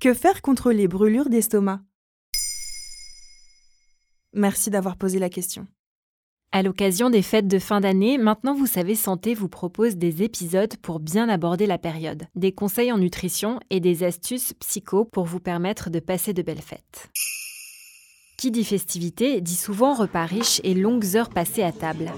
Que faire contre les brûlures d'estomac? Merci d'avoir posé la question. À l'occasion des fêtes de fin d'année, Maintenant vous savez santé vous propose des épisodes pour bien aborder la période, des conseils en nutrition et des astuces psycho pour vous permettre de passer de belles fêtes. Qui dit festivité dit souvent repas riches et longues heures passées à table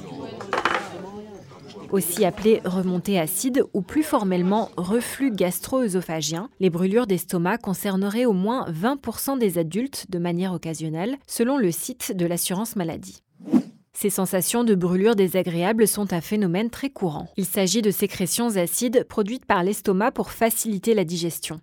aussi appelé remontée acide ou plus formellement reflux gastro-œsophagien, les brûlures d'estomac concerneraient au moins 20% des adultes de manière occasionnelle, selon le site de l'assurance maladie. Ces sensations de brûlure désagréables sont un phénomène très courant. Il s'agit de sécrétions acides produites par l'estomac pour faciliter la digestion.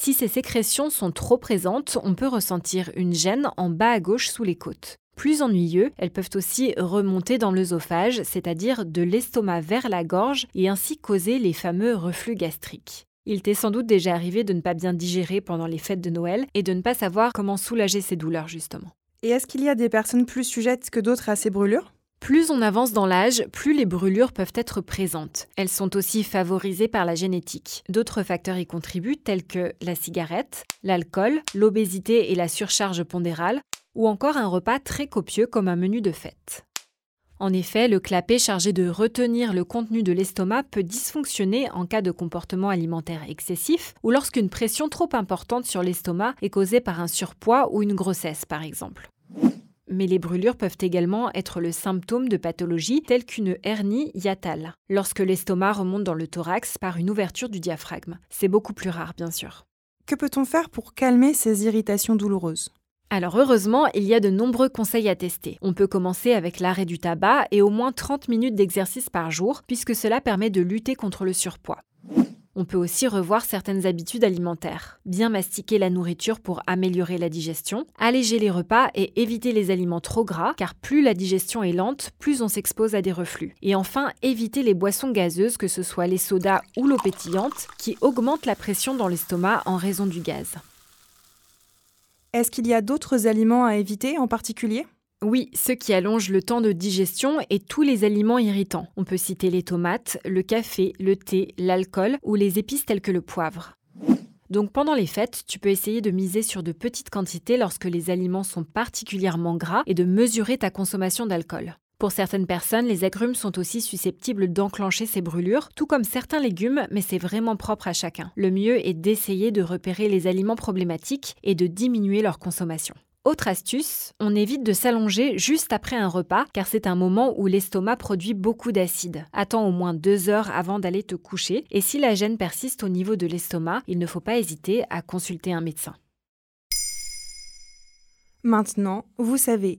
Si ces sécrétions sont trop présentes, on peut ressentir une gêne en bas à gauche sous les côtes. Plus ennuyeux, elles peuvent aussi remonter dans l'œsophage, c'est-à-dire de l'estomac vers la gorge, et ainsi causer les fameux reflux gastriques. Il t'est sans doute déjà arrivé de ne pas bien digérer pendant les fêtes de Noël et de ne pas savoir comment soulager ces douleurs justement. Et est-ce qu'il y a des personnes plus sujettes que d'autres à ces brûlures? Plus on avance dans l'âge, plus les brûlures peuvent être présentes. Elles sont aussi favorisées par la génétique. D'autres facteurs y contribuent tels que la cigarette, l'alcool, l'obésité et la surcharge pondérale, ou encore un repas très copieux comme un menu de fête. En effet, le clapet chargé de retenir le contenu de l'estomac peut dysfonctionner en cas de comportement alimentaire excessif ou lorsqu'une pression trop importante sur l'estomac est causée par un surpoids ou une grossesse par exemple. Mais les brûlures peuvent également être le symptôme de pathologies telles qu'une hernie hiatale, lorsque l'estomac remonte dans le thorax par une ouverture du diaphragme. C'est beaucoup plus rare, bien sûr. Que peut-on faire pour calmer ces irritations douloureuses? Alors heureusement, il y a de nombreux conseils à tester. On peut commencer avec l'arrêt du tabac et au moins 30 minutes d'exercice par jour, puisque cela permet de lutter contre le surpoids. On peut aussi revoir certaines habitudes alimentaires. Bien mastiquer la nourriture pour améliorer la digestion, alléger les repas et éviter les aliments trop gras, car plus la digestion est lente, plus on s'expose à des reflux. Et enfin, éviter les boissons gazeuses, que ce soit les sodas ou l'eau pétillante, qui augmentent la pression dans l'estomac en raison du gaz. Est-ce qu'il y a d'autres aliments à éviter en particulier? Oui, ceux qui allongent le temps de digestion et tous les aliments irritants. On peut citer les tomates, le café, le thé, l'alcool ou les épices telles que le poivre. Donc pendant les fêtes, tu peux essayer de miser sur de petites quantités lorsque les aliments sont particulièrement gras et de mesurer ta consommation d'alcool. Pour certaines personnes, les agrumes sont aussi susceptibles d'enclencher ces brûlures, tout comme certains légumes, mais c'est vraiment propre à chacun. Le mieux est d'essayer de repérer les aliments problématiques et de diminuer leur consommation. Autre astuce, on évite de s'allonger juste après un repas car c'est un moment où l'estomac produit beaucoup d'acide. Attends au moins deux heures avant d'aller te coucher et si la gêne persiste au niveau de l'estomac, il ne faut pas hésiter à consulter un médecin. Maintenant, vous savez,